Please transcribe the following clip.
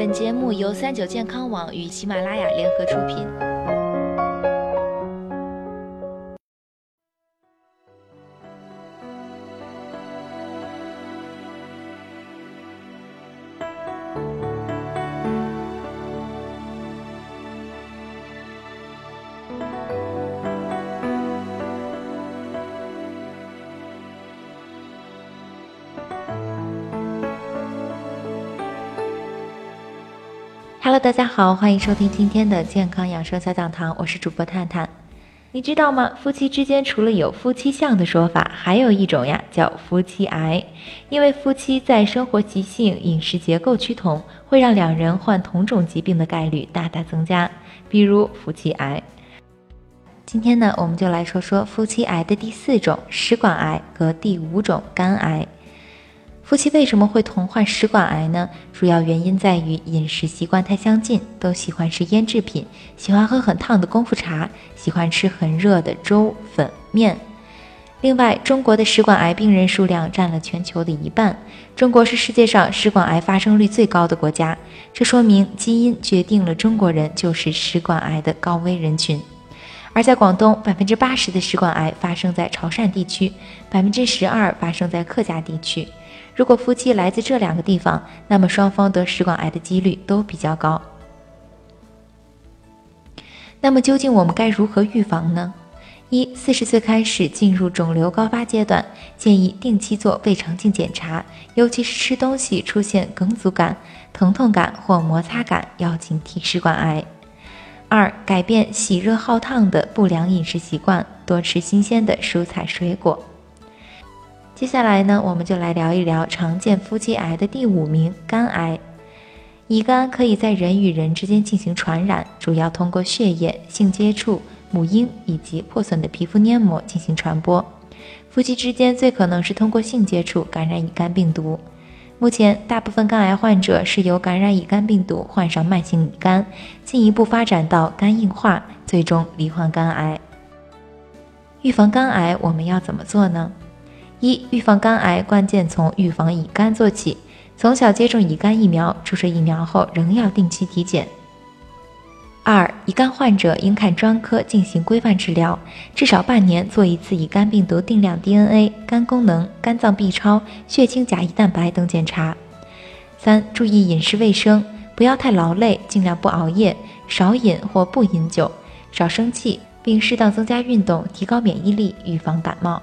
本节目由三九健康网与喜马拉雅联合出品。Hello，大家好，欢迎收听今天的健康养生小讲堂，我是主播探探。你知道吗？夫妻之间除了有夫妻相的说法，还有一种呀叫夫妻癌。因为夫妻在生活习性、饮食结构趋同，会让两人患同种疾病的概率大大增加，比如夫妻癌。今天呢，我们就来说说夫妻癌的第四种食管癌和第五种肝癌。夫妻为什么会同患食管癌呢？主要原因在于饮食习惯太相近，都喜欢吃腌制品，喜欢喝很烫的功夫茶，喜欢吃很热的粥、粉、面。另外，中国的食管癌病人数量占了全球的一半，中国是世界上食管癌发生率最高的国家，这说明基因决定了中国人就是食管癌的高危人群。而在广东，百分之八十的食管癌发生在潮汕地区，百分之十二发生在客家地区。如果夫妻来自这两个地方，那么双方得食管癌的几率都比较高。那么究竟我们该如何预防呢？一、四十岁开始进入肿瘤高发阶段，建议定期做胃肠镜检查，尤其是吃东西出现梗阻感、疼痛感或摩擦感，要警惕食管癌。二、改变喜热好烫的不良饮食习惯，多吃新鲜的蔬菜水果。接下来呢，我们就来聊一聊常见夫妻癌的第五名——肝癌。乙肝可以在人与人之间进行传染，主要通过血液、性接触、母婴以及破损的皮肤黏膜进行传播。夫妻之间最可能是通过性接触感染乙肝病毒。目前，大部分肝癌患者是由感染乙肝病毒患上慢性乙肝，进一步发展到肝硬化，最终罹患肝癌。预防肝癌，我们要怎么做呢？一、预防肝癌，关键从预防乙肝做起。从小接种乙肝疫苗，注射疫苗后仍要定期体检。二、乙肝患者应看专科进行规范治疗，至少半年做一次乙肝病毒定量 DNA、肝功能、肝脏 B 超、血清甲乙蛋白等检查。三、注意饮食卫生，不要太劳累，尽量不熬夜，少饮或不饮酒，少生气，并适当增加运动，提高免疫力，预防感冒。